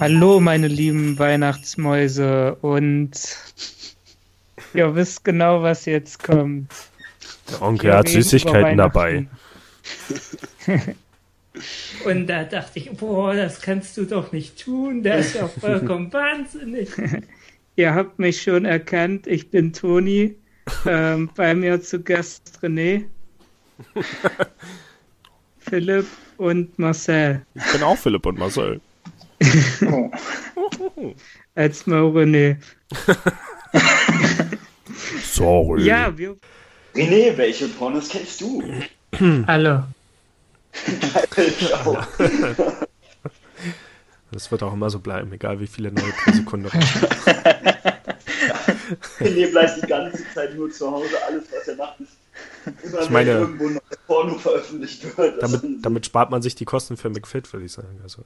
Hallo, meine lieben Weihnachtsmäuse und ihr wisst genau, was jetzt kommt. Der Onkel hat Süßigkeiten dabei. und da dachte ich, boah, das kannst du doch nicht tun, der ist ja vollkommen wahnsinnig. ihr habt mich schon erkannt, ich bin Toni, ähm, bei mir zu Gast René, Philipp und Marcel. Ich bin auch Philipp und Marcel. Als mal René. Sorry. Ja, wir. René, welche Pornos kennst du? Alle. Das wird auch immer so bleiben, egal wie viele neue pro Sekunde René bleibt die ganze Zeit nur zu Hause, alles was er macht ist immer ich meine, irgendwo ein Porno veröffentlicht wird. Damit, damit spart man sich die Kosten für McFit, würde ich sagen. Also.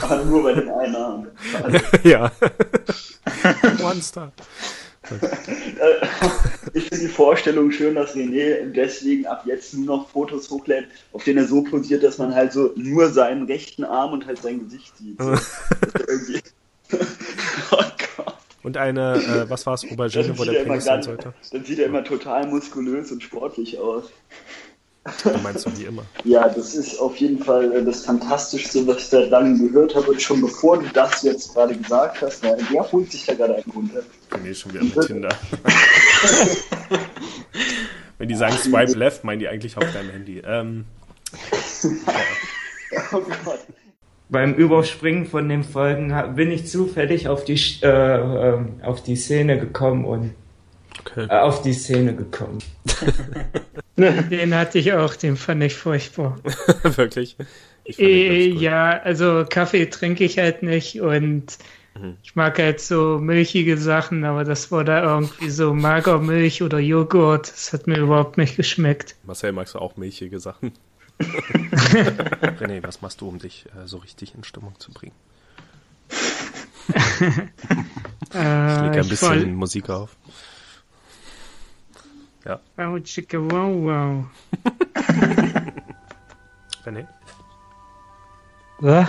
Aber nur bei den Einnahmen. ja. One Star. Ich finde die Vorstellung schön, dass René deswegen ab jetzt nur noch Fotos hochlädt, auf denen er so posiert, dass man halt so nur seinen rechten Arm und halt sein Gesicht sieht. So. oh Gott. Und eine, äh, was war es, Aubergine, wo der Penis sein sollte? Dann sieht er immer total muskulös und sportlich aus. Du meinst du wie immer? Ja, das ist auf jeden Fall äh, das Fantastischste, was ich seit langem gehört habe. Und schon bevor du das jetzt gerade gesagt hast, na, wer holt sich da gerade einen runter? Nee, schon wieder mit Tinder. Wenn die sagen Swipe Left, meinen die eigentlich auf deinem Handy. Ähm, ja. oh Gott beim Überspringen von den Folgen bin ich zufällig auf die äh, äh, auf die Szene gekommen und okay. äh, auf die Szene gekommen. den hatte ich auch, den fand ich furchtbar. Wirklich? Ich äh, ja, also Kaffee trinke ich halt nicht und mhm. ich mag halt so milchige Sachen, aber das war da irgendwie so Magermilch oder Joghurt. Das hat mir überhaupt nicht geschmeckt. Marcel, magst du auch milchige Sachen? René, was machst du, um dich äh, so richtig in Stimmung zu bringen? ich lege ein bisschen voll... Musik auf. Ja. Wow, chicka, wow, wow. René? Was?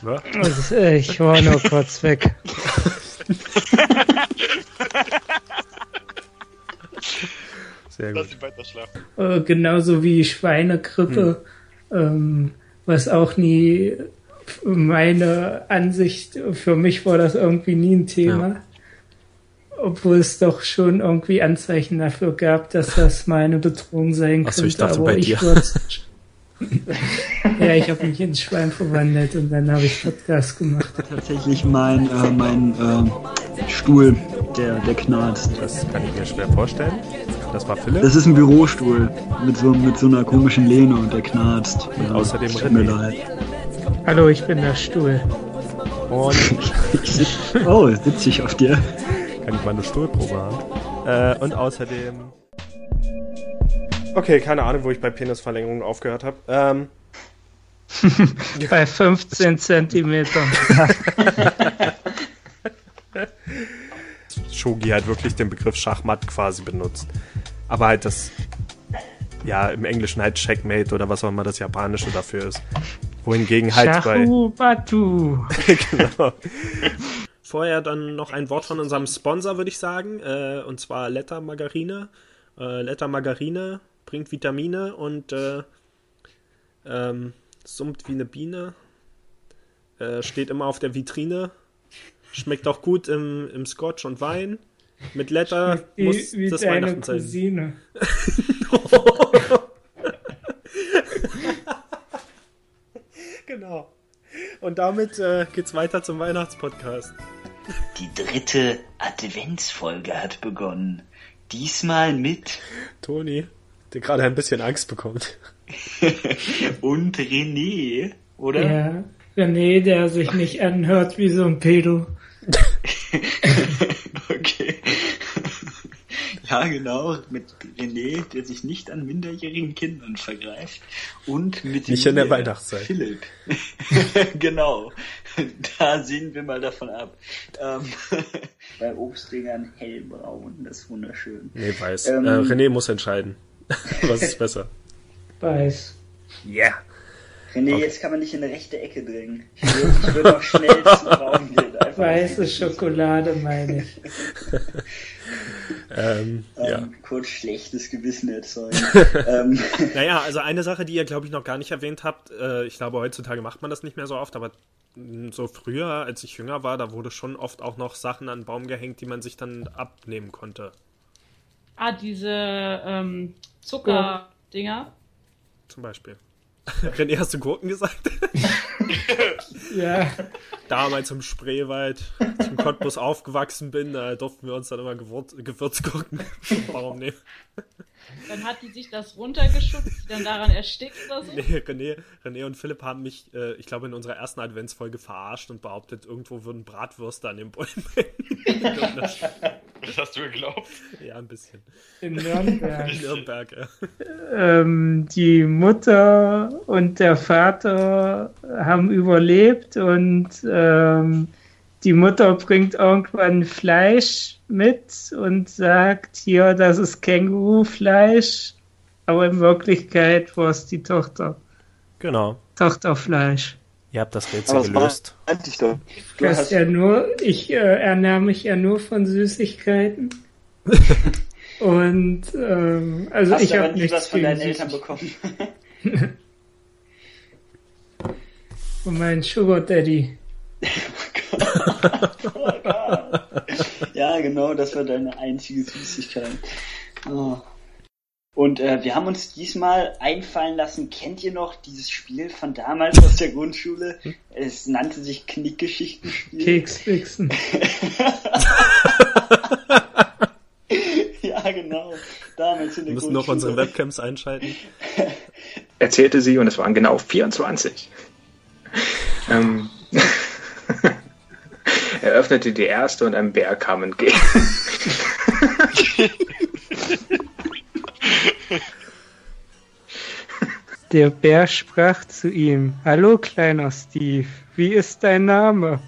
Was? Also, ich war nur kurz weg. Sehr gut. Lass ihn weiter schlafen. Äh, genauso wie Schweinegrippe, hm. ähm, was auch nie meine Ansicht, für mich war das irgendwie nie ein Thema. Ja. Obwohl es doch schon irgendwie Anzeichen dafür gab, dass das meine Bedrohung sein Achso, könnte. Ich dachte, aber bei ich dir. ja, ich habe mich ins Schwein verwandelt und dann habe ich Podcast gemacht. Tatsächlich mein, äh, mein äh, Stuhl, der, der knarzt. Das kann ich mir schwer vorstellen. Das war Philipp? Das ist ein Bürostuhl mit so, mit so einer komischen Lehne und der knarzt. Und ja, außerdem René. Hallo, ich bin der Stuhl. Und oh, sitze ich auf dir. Kann ich mal eine Stuhlprobe haben. Äh, und außerdem. Okay, keine Ahnung, wo ich bei Penisverlängerung aufgehört habe. Ähm, bei 15 Zentimetern. Shogi halt wirklich den Begriff Schachmatt quasi benutzt. Aber halt das, ja, im Englischen halt Checkmate oder was auch immer das Japanische dafür ist. Wohingegen halt Shahu bei. Batu. genau. Vorher dann noch ein Wort von unserem Sponsor, würde ich sagen. Äh, und zwar Letter Margarine. Äh, Letter Margarine bringt Vitamine und äh, ähm, summt wie eine Biene. Äh, steht immer auf der Vitrine Schmeckt auch gut im, im Scotch und Wein. Mit Letter wie, muss wie das Weihnachten sein. Genau. Und damit äh, geht's weiter zum Weihnachtspodcast. Die dritte Adventsfolge hat begonnen. Diesmal mit Toni, der gerade ein bisschen Angst bekommt. und René, oder? Ja, René, der sich nicht anhört wie so ein Pedo. okay. Ja, genau, mit René, der sich nicht an minderjährigen Kindern vergreift. Und mit Nicht in der Weihnachtszeit. Philipp. genau. Da sehen wir mal davon ab. Ähm, bei Obstringern hellbraun, das ist wunderschön. Nee, weiß. Ähm, äh, René muss entscheiden. Was ist besser? Weiß. Ja. Yeah. René, okay. jetzt kann man dich in eine rechte Ecke drängen. Ich würde, ich würde noch schnell zum Raum gehen. Weiße Schokolade, meine ich. ähm, ähm, ja. Kurz schlechtes Gewissen erzeugen. ähm. Naja, also eine Sache, die ihr, glaube ich, noch gar nicht erwähnt habt, äh, ich glaube, heutzutage macht man das nicht mehr so oft, aber so früher, als ich jünger war, da wurde schon oft auch noch Sachen an den Baum gehängt, die man sich dann abnehmen konnte. Ah, diese ähm, Zuckerdinger. Zum Beispiel. René, hast du Gurken gesagt? ja. Damals im Spreewald, als ich im Cottbus aufgewachsen bin, da durften wir uns dann immer Gewürz Gewürzgurken Warum nehmen. Dann hat die sich das runtergeschubst, dann daran erstickt oder so? Nee, René, René und Philipp haben mich, äh, ich glaube, in unserer ersten Adventsfolge verarscht und behauptet, irgendwo würden Bratwürste an den Bäumen das, das hast du geglaubt? Ja, ein bisschen. In Nürnberg. In Nürnberg, ja. Ähm, die Mutter und der Vater haben überlebt und ähm, die Mutter bringt irgendwann Fleisch mit und sagt, hier, das ist Kängurufleisch, aber in Wirklichkeit war es die Tochter. Genau. Tochterfleisch. Ihr habt das Rätsel aber gelöst. Ich, doch. Du hast ja nur, ich äh, ernähre mich ja nur von Süßigkeiten. und ähm, also hast ich habe nichts was von deinen Eltern bekommen. von meinem Sugar Daddy. ja, genau, das war deine einzige Süßigkeit. Oh. Und äh, wir haben uns diesmal einfallen lassen, kennt ihr noch dieses Spiel von damals aus der Grundschule? Es nannte sich Knickgeschichtenspiel. Keksfixen. ja, genau. Damals in der Wir müssen noch unsere Webcams einschalten. Erzählte sie und es waren genau 24. ähm, er öffnete die erste und ein Bär kam entgegen. Der Bär sprach zu ihm, Hallo kleiner Steve, wie ist dein Name?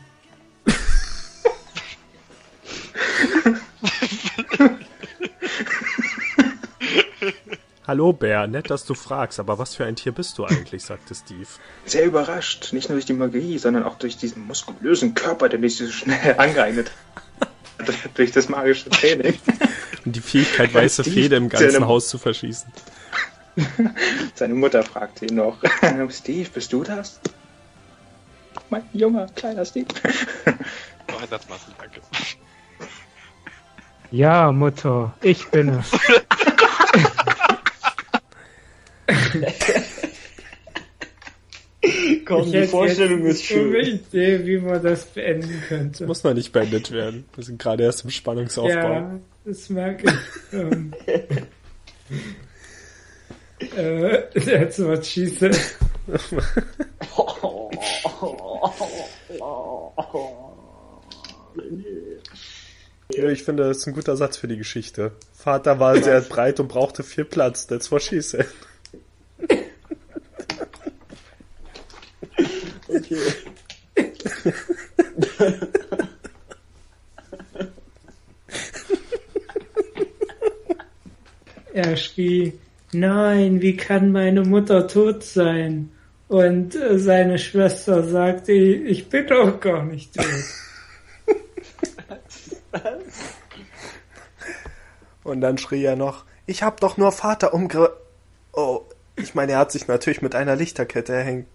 Hallo Bär, nett, dass du fragst, aber was für ein Tier bist du eigentlich, sagte Steve. Sehr überrascht, nicht nur durch die Magie, sondern auch durch diesen muskulösen Körper, der mich so schnell angeeignet hat. durch das magische Training. Und die Fähigkeit, weiße Fäde im ganzen Haus zu verschießen. Seine Mutter fragte ihn noch, Steve, bist du das? Mein junger, kleiner Steve. Noch ein Satz, Marcel, danke. Ja, Mutter, ich bin es. Komm, ich die Vorstellung ist schön. Ich Idee, wie man das beenden könnte. Muss man nicht beendet werden. Wir sind gerade erst im Spannungsaufbau. Ja, das merke ich. ähm, äh, that's what she said. Ja, ich finde, das ist ein guter Satz für die Geschichte. Vater war sehr breit und brauchte viel Platz. That's what she said. er schrie, nein, wie kann meine Mutter tot sein? Und äh, seine Schwester sagte, ich bin doch gar nicht tot. Und dann schrie er noch, ich hab doch nur Vater umge... Oh, ich meine, er hat sich natürlich mit einer Lichterkette erhängt.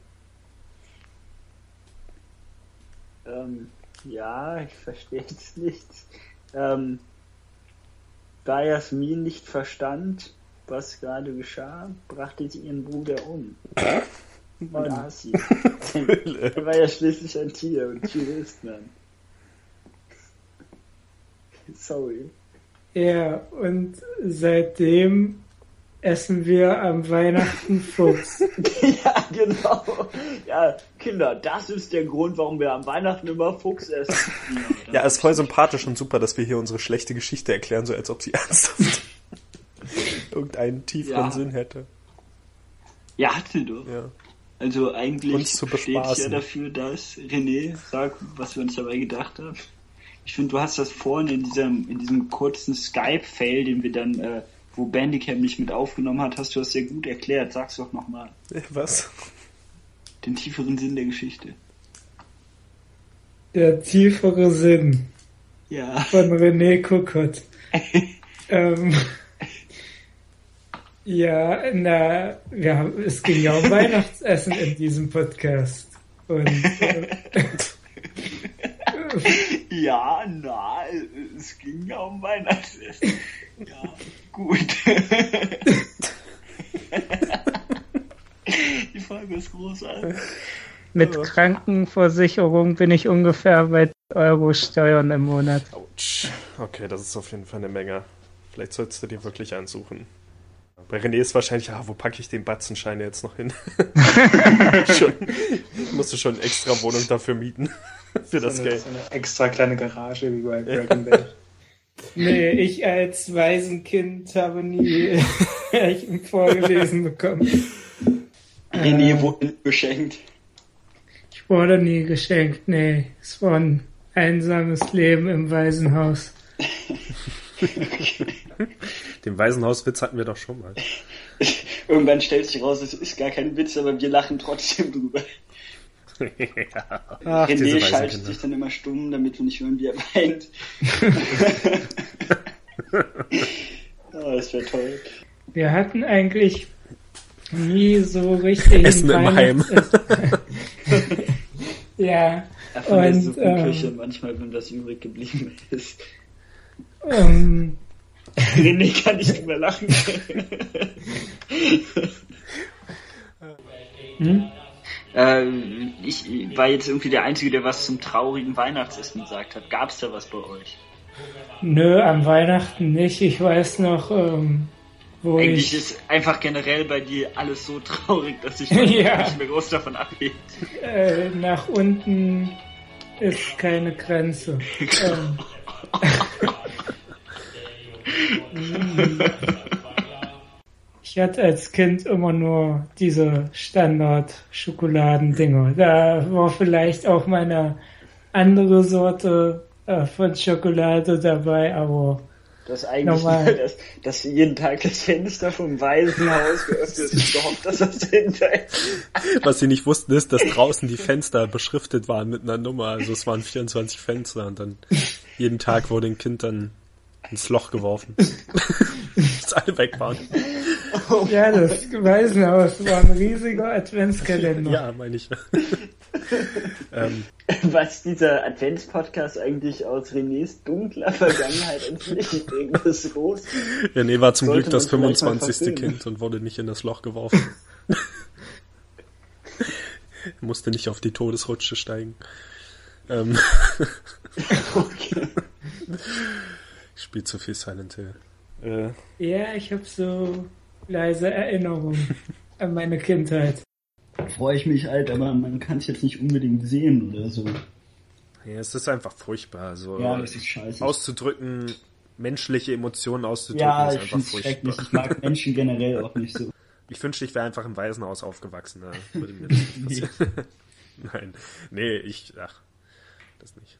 Ähm, ja, ich verstehe es nicht. Ähm, da Jasmin nicht verstand, was gerade geschah, brachte sie ihren Bruder um. Und aß sie. er war ja schließlich ein Tier und Tier ist man. Sorry. Ja, und seitdem essen wir am Weihnachten Fuchs. ja, genau. Ja, Kinder, das ist der Grund, warum wir am Weihnachten immer Fuchs essen. ja, ist voll sympathisch und super, dass wir hier unsere schlechte Geschichte erklären, so als ob sie ernsthaft irgendeinen tieferen ja. Sinn hätte. Ja, hatte doch. Ja. Also eigentlich steht ja dafür, dass René sagt, was wir uns dabei gedacht haben. Ich finde, du hast das vorhin in diesem, in diesem kurzen Skype-Fail, den wir dann äh, wo Bandicam nicht mit aufgenommen hat, hast du das sehr gut erklärt. Sag's doch nochmal. Was? den tieferen Sinn der Geschichte. Der tiefere Sinn. Ja. Von René Kokott. ähm, ja, na, wir haben, es ging ja um Weihnachtsessen in diesem Podcast. Und, äh, ja, na, es ging ja um Weihnachtsessen. Ja, gut. Die Folge ist großartig. Mit oh. Krankenversicherung bin ich ungefähr bei Euro Steuern im Monat. Autsch. Okay, das ist auf jeden Fall eine Menge. Vielleicht solltest du dir wirklich ansuchen. Bei René ist wahrscheinlich, ah, wo packe ich den Batzenschein jetzt noch hin? schon, musst du schon eine extra Wohnung dafür mieten. für das so eine, Geld. So eine extra kleine Garage wie bei Breaking Bad. Nee, ich als Waisenkind habe nie Märchen vorgelesen bekommen. René äh, wurde geschenkt. Ich wurde nie geschenkt, nee. Es war ein einsames Leben im Waisenhaus. Den Waisenhauswitz hatten wir doch schon mal. Irgendwann stellt sich raus, es ist gar kein Witz, aber wir lachen trotzdem drüber. Ja. Ach, René schaltet sich dann immer stumm, damit wir nicht hören, wie er weint. oh, das wäre toll. Wir hatten eigentlich nie so richtig Essen im Heim. ja. von und, der ähm, Küche manchmal, wenn das übrig geblieben ist. Ähm, René kann nicht mehr lachen. hm? Äh, ich war jetzt irgendwie der Einzige, der was zum traurigen Weihnachtsessen gesagt hat. Gab es da was bei euch? Nö, am Weihnachten nicht. Ich weiß noch, ähm, wo Eigentlich ich... ist einfach generell bei dir alles so traurig, dass ich ja. nicht mehr groß davon abgehe. Äh, nach unten ist keine Grenze. ähm. Ich hatte als Kind immer nur diese Standard-Schokoladendinger. Da war vielleicht auch meine andere Sorte äh, von Schokolade dabei, aber das eigentlich Normal. dass, dass jeden Tag das Fenster vom Waisenhaus geöffnet ist, gehofft, dass das hinter Was sie nicht wussten, ist, dass draußen die Fenster beschriftet waren mit einer Nummer. Also es waren 24 Fenster und dann jeden Tag wurde ein Kind dann ins Loch geworfen. Dass alle weg waren. Ja, das Waisenhaus war ein riesiger Adventskalender. Ja, meine ich. ähm. Was dieser Adventspodcast eigentlich aus Renés dunkler Vergangenheit entfliehen bringt, ist groß. René war zum Sollte Glück das 25. Kind und wurde nicht in das Loch geworfen. er musste nicht auf die Todesrutsche steigen. Ähm. okay. Ich spiele zu viel Silent Hill. Äh. Ja, ich habe so leise Erinnerungen an meine Kindheit. Freue ich mich halt, aber man kann es jetzt nicht unbedingt sehen oder so. Ja, es ist einfach furchtbar. So ja, das ist scheiße. Auszudrücken, menschliche Emotionen auszudrücken, ja, ist einfach furchtbar. Ich mag Menschen generell auch nicht so. Ich wünschte, ich wäre einfach im Waisenhaus aufgewachsen. Da würde mir das nicht passieren. Nein, nee, ich, ach, das nicht.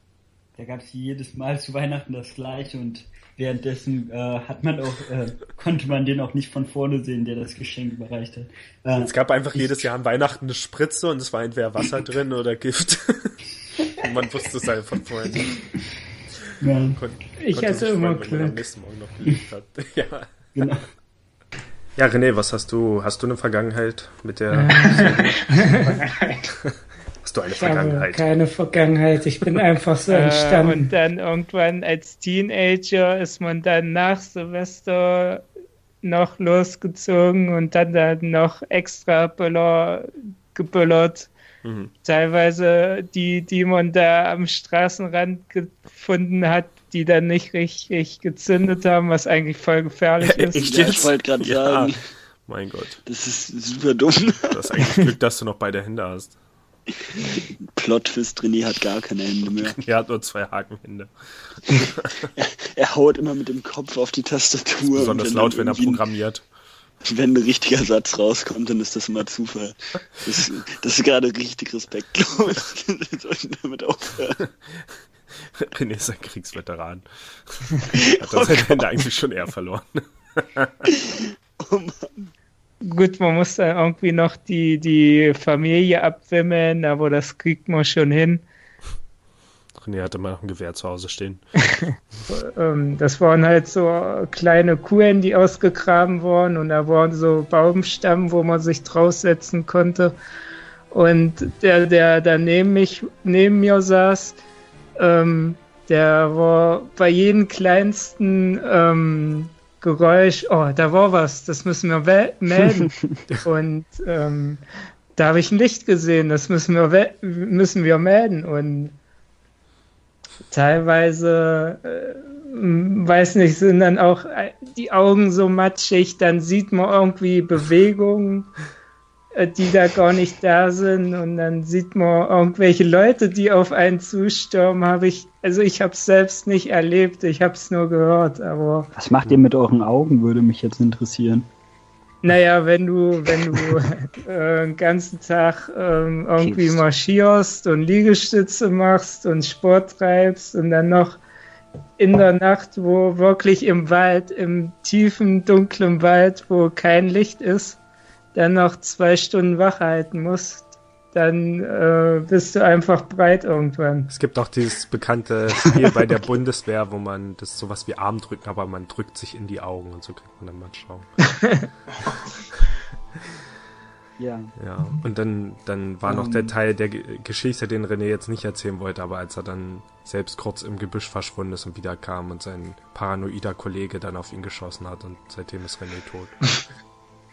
Da gab es jedes Mal zu Weihnachten das gleiche und währenddessen äh, hat man auch, äh, konnte man den auch nicht von vorne sehen, der das Geschenk überreicht hat. Äh, es gab einfach jedes Jahr an Weihnachten eine Spritze und es war entweder Wasser drin oder Gift. und man wusste es halt von vorhin. Ja. Kon ich hatte immer freuen, Glück. Wenn am nächsten Morgen noch gelebt hat. ja. Genau. Ja, René, was hast du? Hast du eine Vergangenheit mit der? Hast du eine ich Vergangenheit? keine Vergangenheit. Ich bin einfach so äh, entstanden. und dann irgendwann als Teenager ist man dann nach Silvester noch losgezogen und dann dann noch extra Böller gebüllert. Mhm. Teilweise die, die man da am Straßenrand gefunden hat, die dann nicht richtig gezündet haben, was eigentlich voll gefährlich ist. Ich, ich wollte gerade ja. sagen. Mein Gott. Das ist super dumm. Du hast eigentlich Glück, dass du noch beide Hände hast. Plot-Twist, René hat gar keine Hände mehr. Er hat nur zwei Hakenhände. er, er, haut immer mit dem Kopf auf die Tastatur. Besonders laut, wenn er programmiert. Wenn ein richtiger Satz rauskommt, dann ist das immer Zufall. Das, das ist gerade richtig respektlos. Wir sollten damit aufhören. René ist ein Kriegsveteran. Hat oh seine Hände eigentlich schon eher verloren. oh Mann. Gut, man muss dann irgendwie noch die, die Familie abwimmeln, aber das kriegt man schon hin. René hatte mal noch ein Gewehr zu Hause stehen. Ähm, das waren halt so kleine Kuhen, die ausgegraben wurden und da waren so Baumstämme, wo man sich draufsetzen konnte. Und der, der da neben, mich, neben mir saß, ähm, der war bei jedem kleinsten ähm, Geräusch, oh, da war was, das müssen wir melden. und ähm, da habe ich ein Licht gesehen, das müssen wir, müssen wir melden. Und teilweise, äh, weiß nicht, sind dann auch die Augen so matschig, dann sieht man irgendwie Bewegungen äh, die da gar nicht da sind und dann sieht man irgendwelche Leute, die auf einen zustürmen, habe ich, also ich habe es selbst nicht erlebt, ich habe es nur gehört, aber... Was macht ihr mit euren Augen, würde mich jetzt interessieren. Naja, wenn du, wenn du äh, den ganzen Tag ähm, irgendwie Kiefst. marschierst und Liegestütze machst und Sport treibst und dann noch in der Nacht, wo wirklich im Wald, im tiefen, dunklen Wald, wo kein Licht ist, dann noch zwei Stunden wach halten musst, dann äh, bist du einfach breit irgendwann. Es gibt auch dieses bekannte Spiel bei der Bundeswehr, wo man das ist sowas wie Armdrücken, aber man drückt sich in die Augen und so kriegt man dann mal Schaum. ja. Ja, und dann, dann war um. noch der ähm. Teil der Geschichte, den René jetzt nicht erzählen wollte, aber als er dann selbst kurz im Gebüsch verschwunden ist und wieder kam und sein paranoider Kollege dann auf ihn geschossen hat und seitdem ist René tot.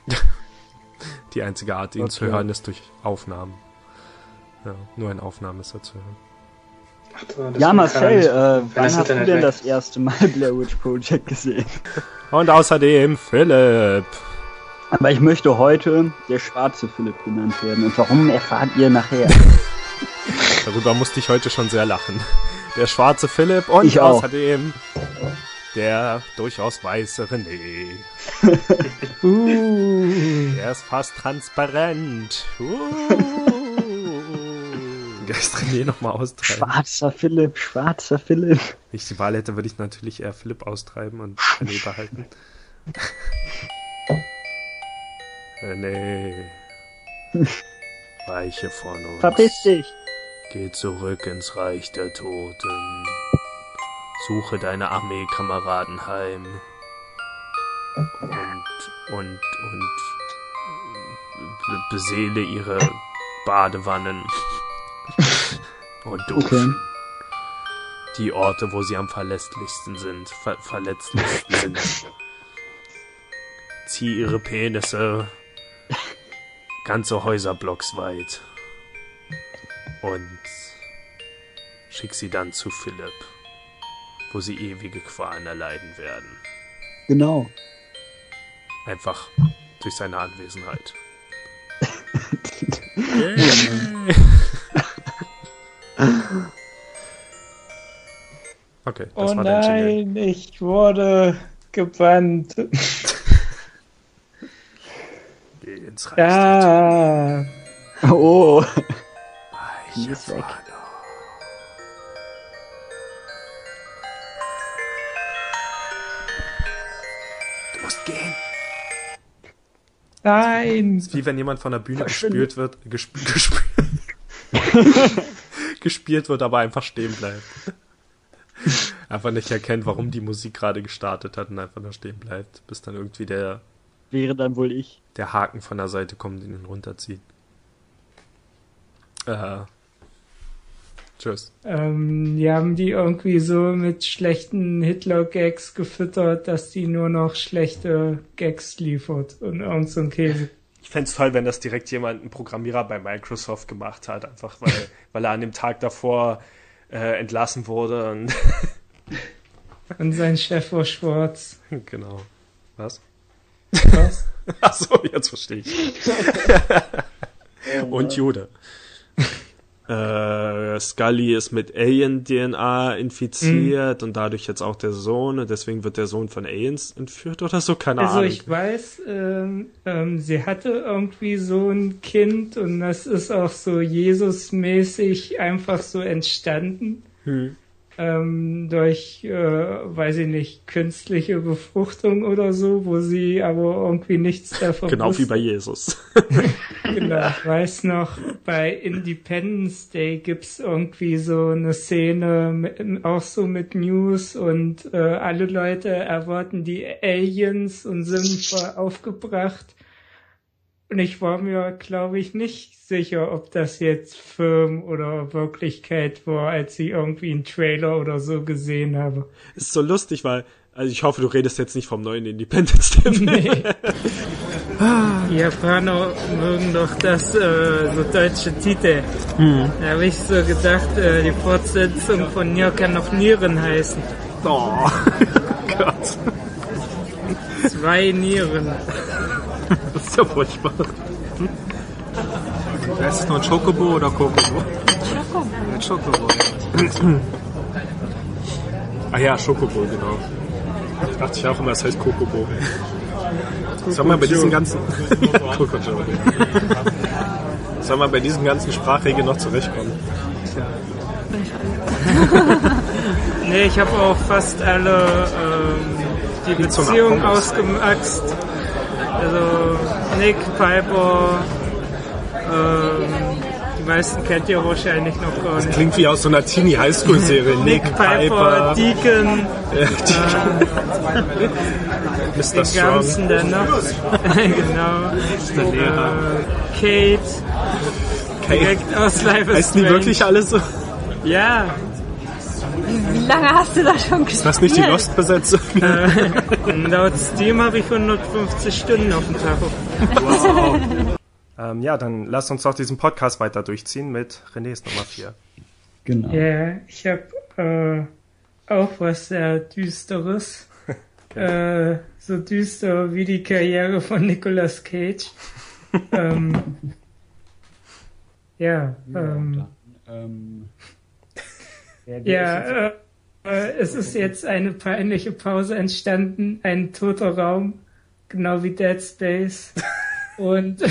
Die einzige Art, ihn okay. zu hören, ist durch Aufnahmen. Ja, nur in Aufnahmen ist er zu hören. Ach, ja, Marcel, äh, wann hast du denn weg. das erste Mal Blair Witch Project gesehen? Und außerdem Philipp. Aber ich möchte heute der schwarze Philipp genannt werden. Und warum erfahrt ihr nachher? Darüber musste ich heute schon sehr lachen. Der schwarze Philipp und ich außerdem der durchaus weiße René. uh. Der ist fast transparent. Uh. Geist René nochmal austreiben. Schwarzer Philipp, schwarzer Philipp. Wenn ich die Wahl hätte, würde ich natürlich eher Philipp austreiben und René behalten. René. Weiche von uns. Verpiss dich. Geh zurück ins Reich der Toten. Suche deine Armeekameraden heim. Und, und, und beseele ihre Badewannen und Duschen. Okay. Die Orte, wo sie am verletzlichsten sind, ver verletzlichsten sind. Zieh ihre Penisse ganze Häuserblocks weit und schick sie dann zu Philipp wo sie ewige Qualen erleiden werden. Genau. Einfach durch seine Anwesenheit. okay, das oh war nein, Jingle. ich wurde gebannt. Geh ins Reich. Ja. Oh. Ich ist weg. Nein! Das ist wie wenn jemand von der Bühne gespielt wird, gesp gesp gespielt wird, aber einfach stehen bleibt. einfach nicht erkennt, warum die Musik gerade gestartet hat und einfach nur stehen bleibt, bis dann irgendwie der wäre dann wohl ich. Der Haken von der Seite kommt und ihn runterzieht. Äh, Tschüss. Ähm, die haben die irgendwie so mit schlechten Hitler-Gags gefüttert, dass die nur noch schlechte Gags liefert und irgend so ein Käse. Ich fände es toll, wenn das direkt jemand, ein Programmierer bei Microsoft gemacht hat, einfach weil, weil er an dem Tag davor äh, entlassen wurde und. und sein Chef war schwarz. Genau. Was? Was? Achso, jetzt verstehe ich. und Jude äh, Scully ist mit Alien-DNA infiziert mhm. und dadurch jetzt auch der Sohn und deswegen wird der Sohn von Aliens entführt oder so, keine also Ahnung. Also ich weiß, ähm, ähm, sie hatte irgendwie so ein Kind und das ist auch so Jesus-mäßig einfach so entstanden. Hm. Ähm, durch, äh, weiß ich nicht, künstliche Befruchtung oder so, wo sie aber irgendwie nichts davon Genau wusste. wie bei Jesus. genau, ich weiß noch, bei Independence Day gibt's irgendwie so eine Szene, mit, auch so mit News und äh, alle Leute erwarten die Aliens und sind aufgebracht. Und ich war mir, glaube ich, nicht sicher, ob das jetzt Film oder Wirklichkeit war, als ich irgendwie einen Trailer oder so gesehen habe. Ist so lustig, weil, also ich hoffe, du redest jetzt nicht vom neuen Independence Day. Nee. Die Japaner mögen doch das, äh, so deutsche Titel. Hm. Da habe ich so gedacht, äh, die Fortsetzung von Nier kann noch Nieren heißen. Oh, Gott. Zwei Nieren. Das ist ja furchtbar. Heißt es nur Chocobo oder Kokobo? Chocobo. Ja, Chocobo, ja. ah ja, Chocobo, genau. Ich dachte ich auch immer, es heißt Kokobo. Sag mal, bei diesen ganzen... Soll man bei diesen ganzen Sprachregeln noch zurechtkommen? nee, ich habe auch fast alle ähm, die Beziehung ausgemaxt. Nick Piper, ähm, die meisten kennt ihr wahrscheinlich noch gar nicht. Das klingt wie aus so einer Teenie-Highschool-Serie. Nick, Nick Piper, Deacon, ja, Deacon. Äh, Mr. Den ganzen dann noch. genau. Äh, Kate. Kate. Direkt aus Life is Heißen die wirklich alle so? Ja. Wie lange hast du da schon gespielt? Ist das nicht die Lost-Besetzung? äh, laut Steam habe ich 150 Stunden auf dem Tacho. Wow. ähm, ja, dann lass uns doch diesen Podcast weiter durchziehen mit Renés Nummer 4. Genau. Ja, ich habe äh, auch was sehr Düsteres. äh, so düster wie die Karriere von Nicolas Cage. ähm, ja, ja ähm, dann, ähm, ja, äh, es ist jetzt eine peinliche Pause entstanden, ein toter Raum, genau wie Dead Space. Und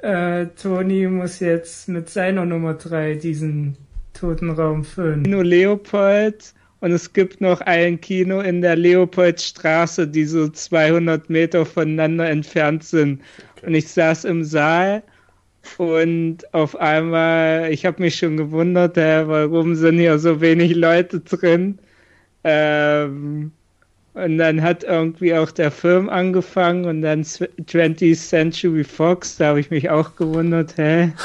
äh, Toni muss jetzt mit seiner Nummer 3 diesen toten Raum füllen. Kino Leopold und es gibt noch ein Kino in der Leopoldstraße, die so 200 Meter voneinander entfernt sind. Okay. Und ich saß im Saal und auf einmal, ich habe mich schon gewundert, äh, warum sind hier so wenig Leute drin. Ähm, und dann hat irgendwie auch der Film angefangen und dann 20th Century Fox, da habe ich mich auch gewundert, hä?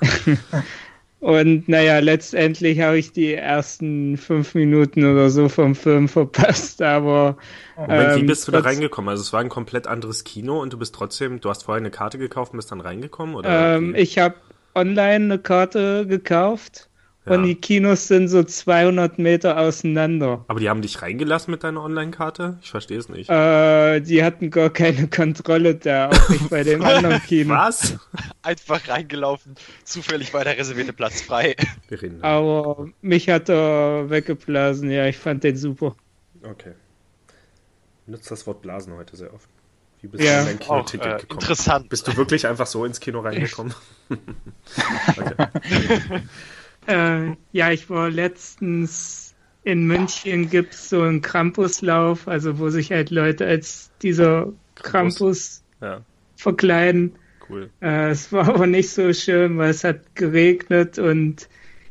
und naja, letztendlich habe ich die ersten fünf Minuten oder so vom Film verpasst, aber. Moment, ähm, wie bist du da reingekommen? Also es war ein komplett anderes Kino und du bist trotzdem, du hast vorher eine Karte gekauft und bist dann reingekommen? Oder ähm, ich habe online eine Karte gekauft ja. Und die Kinos sind so 200 Meter auseinander. Aber die haben dich reingelassen mit deiner Online-Karte? Ich verstehe es nicht. Äh, die hatten gar keine Kontrolle da, auch nicht bei dem anderen Kino. Was? Einfach reingelaufen, zufällig war der reservierte Platz frei. Wir reden Aber mich hat er weggeblasen, ja, ich fand den super. Okay. Nutzt das Wort Blasen heute sehr oft. Wie bist ja. du in dein Kinoticket äh, gekommen? Interessant. Bist du wirklich einfach so ins Kino reingekommen? okay. Äh, ja, ich war letztens in München gibt's so einen Krampuslauf, also wo sich halt Leute als dieser Krampus, ja. verkleiden. Cool. Äh, es war aber nicht so schön, weil es hat geregnet und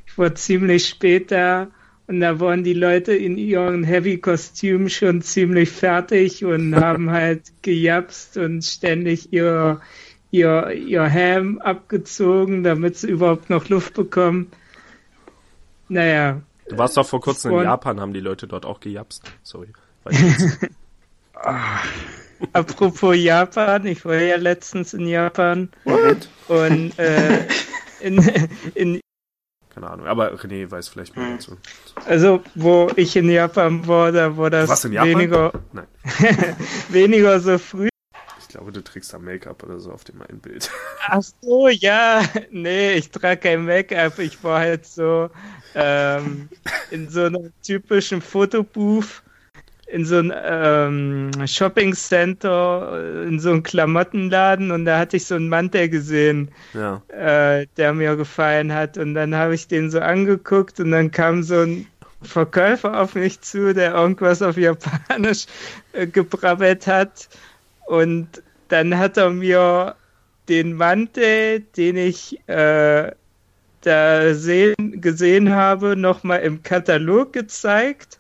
ich war ziemlich spät da und da waren die Leute in ihren Heavy-Kostümen schon ziemlich fertig und haben halt gejapst und ständig ihr, ihr, ihr Helm abgezogen, damit sie überhaupt noch Luft bekommen. Naja. Du warst doch vor kurzem in Japan, haben die Leute dort auch gejapst. Sorry. Apropos Japan, ich war ja letztens in Japan. What? Und äh, in, in keine Ahnung, aber René weiß vielleicht mehr dazu. Also, wo ich in Japan war, da war das weniger, weniger so früh glaube, du trägst da Make-up oder so auf dem einen Bild. Ach so, ja. Nee, ich trage kein Make-up. Ich war halt so ähm, in so einem typischen Fotobooth in so ein ähm, Shopping Center, in so einem Klamottenladen und da hatte ich so einen Mantel gesehen, ja. äh, der mir gefallen hat und dann habe ich den so angeguckt und dann kam so ein Verkäufer auf mich zu, der irgendwas auf Japanisch äh, gebrabbelt hat. Und dann hat er mir den Mantel, den ich äh, da sehen, gesehen habe, nochmal im Katalog gezeigt.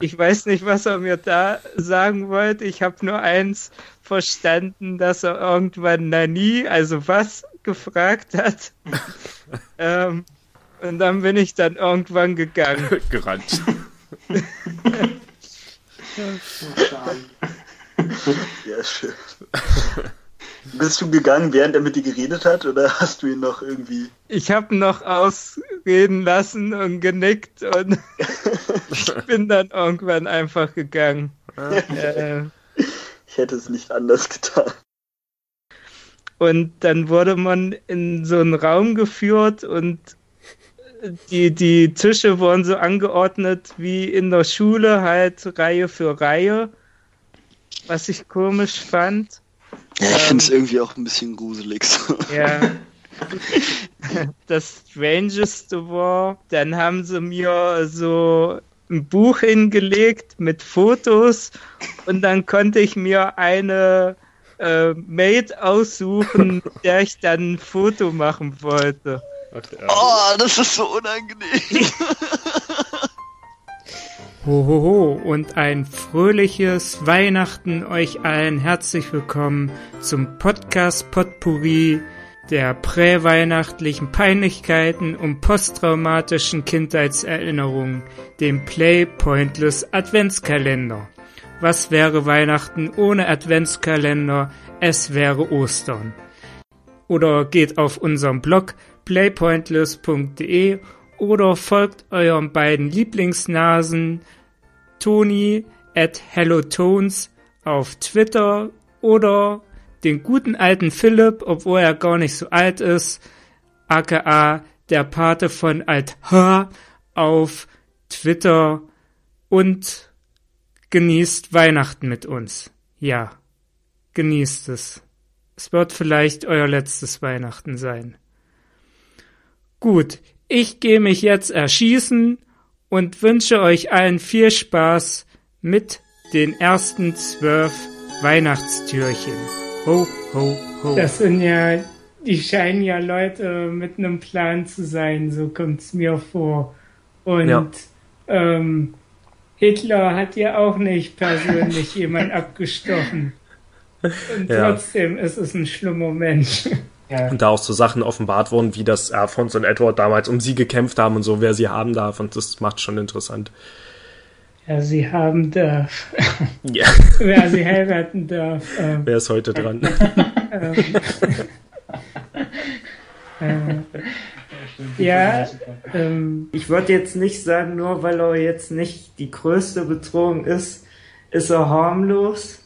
Ich weiß nicht, was er mir da sagen wollte. Ich habe nur eins verstanden, dass er irgendwann Nani, also was, gefragt hat. ähm, und dann bin ich dann irgendwann gegangen. Gerannt. ja, schön. Bist du gegangen, während er mit dir geredet hat, oder hast du ihn noch irgendwie. Ich habe noch ausreden lassen und genickt und ich bin dann irgendwann einfach gegangen. äh, ich hätte es nicht anders getan. Und dann wurde man in so einen Raum geführt und die, die Tische wurden so angeordnet wie in der Schule, halt Reihe für Reihe, was ich komisch fand. Ja, ich ähm, finde es irgendwie auch ein bisschen gruselig. So. Ja. Das Strangeste war, dann haben sie mir so ein Buch hingelegt mit Fotos und dann konnte ich mir eine äh, Maid aussuchen, mit der ich dann ein Foto machen wollte. Oh, das ist so unangenehm. Hohoho und ein fröhliches Weihnachten euch allen herzlich willkommen zum Podcast Potpourri der präweihnachtlichen Peinlichkeiten und posttraumatischen Kindheitserinnerungen, dem Play Pointless Adventskalender. Was wäre Weihnachten ohne Adventskalender? Es wäre Ostern. Oder geht auf unserem Blog playpointless.de oder folgt euren beiden Lieblingsnasen Toni at HelloTones auf Twitter oder den guten alten Philipp, obwohl er gar nicht so alt ist, aka der Pate von Alt auf Twitter und genießt Weihnachten mit uns. Ja, genießt es. Es wird vielleicht euer letztes Weihnachten sein. Gut, ich gehe mich jetzt erschießen und wünsche euch allen viel Spaß mit den ersten zwölf Weihnachtstürchen. Ho, ho, ho. Das sind ja, die scheinen ja Leute mit einem Plan zu sein, so kommt's mir vor. Und ja. ähm, Hitler hat ja auch nicht persönlich jemand abgestochen. Und ja. trotzdem ist es ein schlimmer Mensch. Ja. Und da auch so Sachen offenbart wurden, wie das Alphonse und Edward damals um sie gekämpft haben und so, wer sie haben darf. Und das macht schon interessant. Ja, sie haben darf. Ja. wer sie heiraten darf. Ähm, wer ist heute dran? ähm, äh, ja, ähm, ich würde jetzt nicht sagen, nur weil er jetzt nicht die größte Bedrohung ist, ist er harmlos.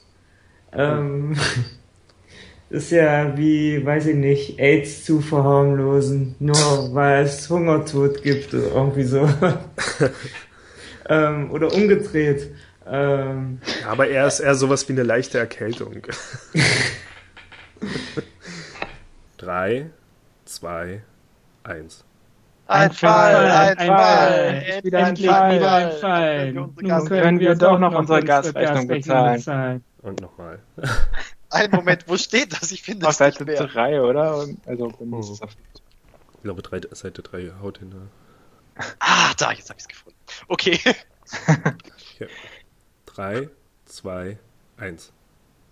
Ähm, ist ja wie, weiß ich nicht, AIDS zu verharmlosen, nur weil es Hungertod gibt oder irgendwie so. ähm, oder umgedreht. Ähm, Aber er ist eher sowas wie eine leichte Erkältung. Drei, zwei, eins. Ein, Fall, ein, ein Fall, Fall. Wieder endlich Fall. wieder ein Fall. Nun können wir doch noch unsere Gasrechnung bezahlen. Und nochmal. Ein Moment, wo steht das? Ich finde es Seite 3, oder? Also, oh. Ich glaube, drei, Seite 3 haut hin. Ah, da, jetzt habe ich es gefunden. Okay. 3, 2, 1.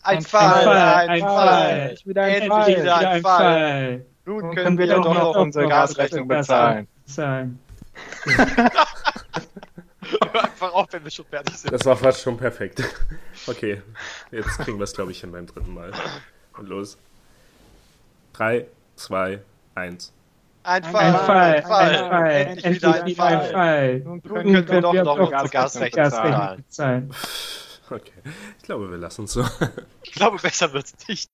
Ein, ein Fall, Fall, ein, Fall. Fall. Wieder ein Endlich Fall, wieder ein, ein Fall. Fall. Nun können, können wir, wir doch noch unsere Gasrechnung bezahlen. bezahlen. Einfach auf, wenn wir schon fertig sind. Das war fast schon perfekt. Okay, jetzt kriegen wir es, glaube ich, hin beim dritten Mal. Und los. 3, 2, 1. Ein Fall, ein Fall, ein Fall. Ein Fall. Endlich, Endlich wieder ein Fall. Fall. Nun können, können wir doch noch unsere Gasrechnung zahlen. Okay, ich glaube, wir lassen es so. Ich glaube, besser wird es nicht.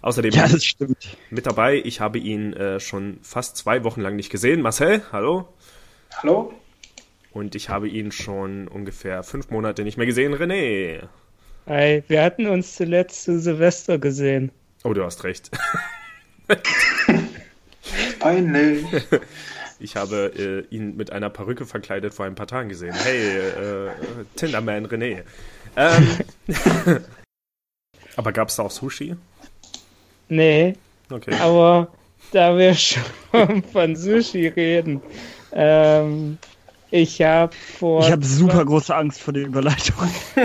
Außerdem ja, das stimmt. mit dabei, ich habe ihn äh, schon fast zwei Wochen lang nicht gesehen. Marcel, hallo. Hallo. Und ich habe ihn schon ungefähr fünf Monate nicht mehr gesehen. René. Hi, wir hatten uns zuletzt zu Silvester gesehen. Oh, du hast recht. Peinlich. Ich habe äh, ihn mit einer Perücke verkleidet vor ein paar Tagen gesehen. Hey, äh, Tinderman René. Ähm, aber gab es da auch Sushi? Nee. Okay. Aber da wir schon von Sushi reden, ähm, ich habe vor. Ich habe super große Angst vor der Überleitung.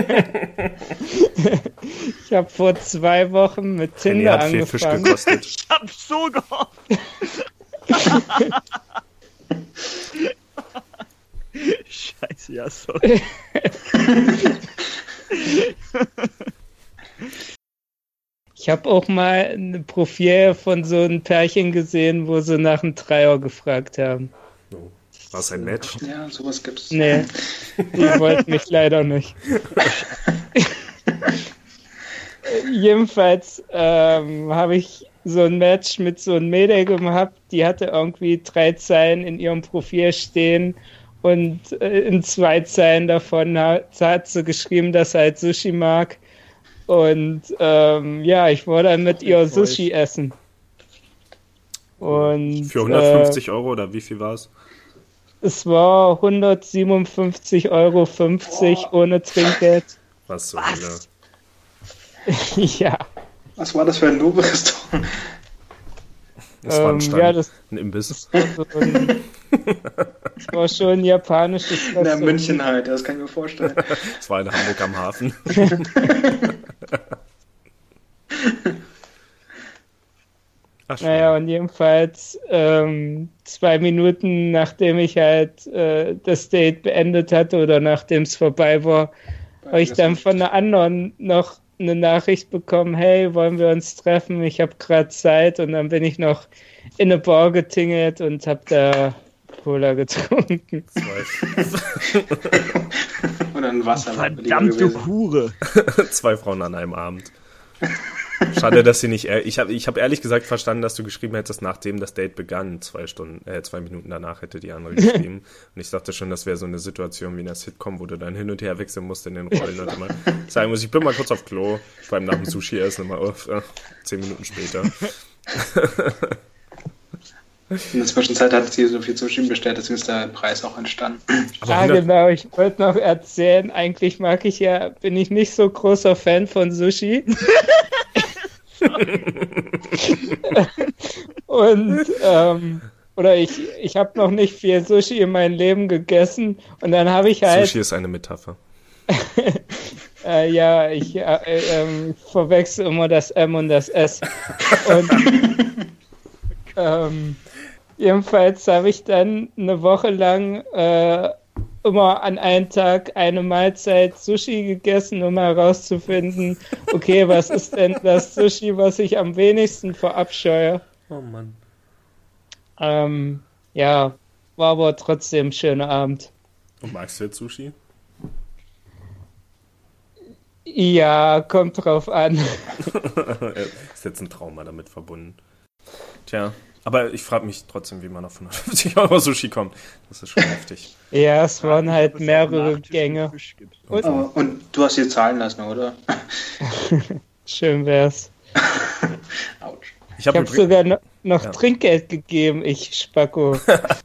ich habe vor zwei Wochen mit Tinder hat angefangen. Viel Fisch gekostet. Ich habe so gehofft. Scheiße, ja, sorry. Ich habe auch mal ein Profil von so einem Pärchen gesehen, wo sie nach einem Dreier gefragt haben. War es ein Match? Ja, sowas gibt's. Nee, die wollten mich leider nicht. Jedenfalls ähm, habe ich so ein Match mit so einem Mädel gehabt, die hatte irgendwie drei Zeilen in ihrem Profil stehen und äh, in zwei Zeilen davon hat, hat, sie geschrieben, dass sie halt Sushi mag. Und ähm, ja, ich wollte dann mit ihr Sushi essen. Und, Für 150 äh, Euro oder wie viel war es? Es war 157,50 Euro oh. ohne Trinkgeld. Was so Was? ja. Was war das für ein Lobe-Restaurant? Das war ein, ähm, Stand, ja, das, ein Imbiss. Das war, so ein, das war schon ein japanisches Restaurant. Ja, München halt, das kann ich mir vorstellen. Das war in Hamburg am Hafen. Ach, naja, und jedenfalls ähm, zwei Minuten nachdem ich halt äh, das Date beendet hatte oder nachdem es vorbei war, habe ich dann von einer anderen noch eine Nachricht bekommen, hey, wollen wir uns treffen? Ich habe gerade Zeit und dann bin ich noch in eine Bar getingelt und habe da Cola getrunken. und dann Wasser. Verdammte Hure. Zwei Frauen an einem Abend. Schade, dass sie nicht. Ich habe ich hab ehrlich gesagt verstanden, dass du geschrieben hättest, nachdem das Date begann. Zwei Stunden, äh, zwei Minuten danach hätte die andere geschrieben. und ich dachte schon, das wäre so eine Situation wie in der Sitcom, wo du dann hin und her wechseln musst in den Rollen und immer sagen musst, ich bin mal kurz auf Klo, beim nach dem Sushi essen immer auf. Äh, zehn Minuten später. In der Zwischenzeit hat sie so viel Sushi bestellt, deswegen ist der Preis auch entstanden. Ja, genau. Ich wollte noch erzählen, eigentlich mag ich ja, bin ich nicht so großer Fan von Sushi. und ähm, oder ich, ich habe noch nicht viel Sushi in meinem Leben gegessen und dann habe ich halt. Sushi ist eine Metapher. äh, ja, ich äh, äh, verwechsel immer das M und das S. Und ähm, jedenfalls habe ich dann eine Woche lang äh, immer an einem Tag eine Mahlzeit Sushi gegessen, um herauszufinden, okay, was ist denn das Sushi, was ich am wenigsten verabscheue. Oh Mann. Ähm, ja, war aber trotzdem ein schöner Abend. Und magst du jetzt Sushi? Ja, kommt drauf an. ist jetzt ein Trauma damit verbunden. Tja, aber ich frage mich trotzdem, wie man auf 150 Euro Sushi kommt. Das ist schon heftig. Ja, es waren halt mehrere Gänge. Und, oh, und, du hast sie zahlen lassen, oder? Schön wär's. Autsch. Ich habe hab sogar no noch ja. Trinkgeld gegeben, ich Spacko.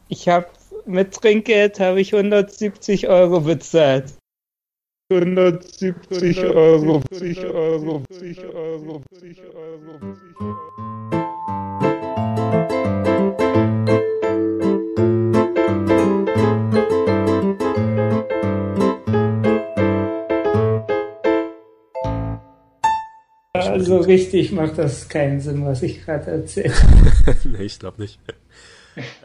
ich habe mit Trinkgeld habe ich 170 Euro bezahlt. 170 Euro, 170 Euro, 170 Euro, 170 Euro, 170 Euro. Also richtig macht das keinen Sinn, was ich gerade erzähle. nee, ich glaube nicht.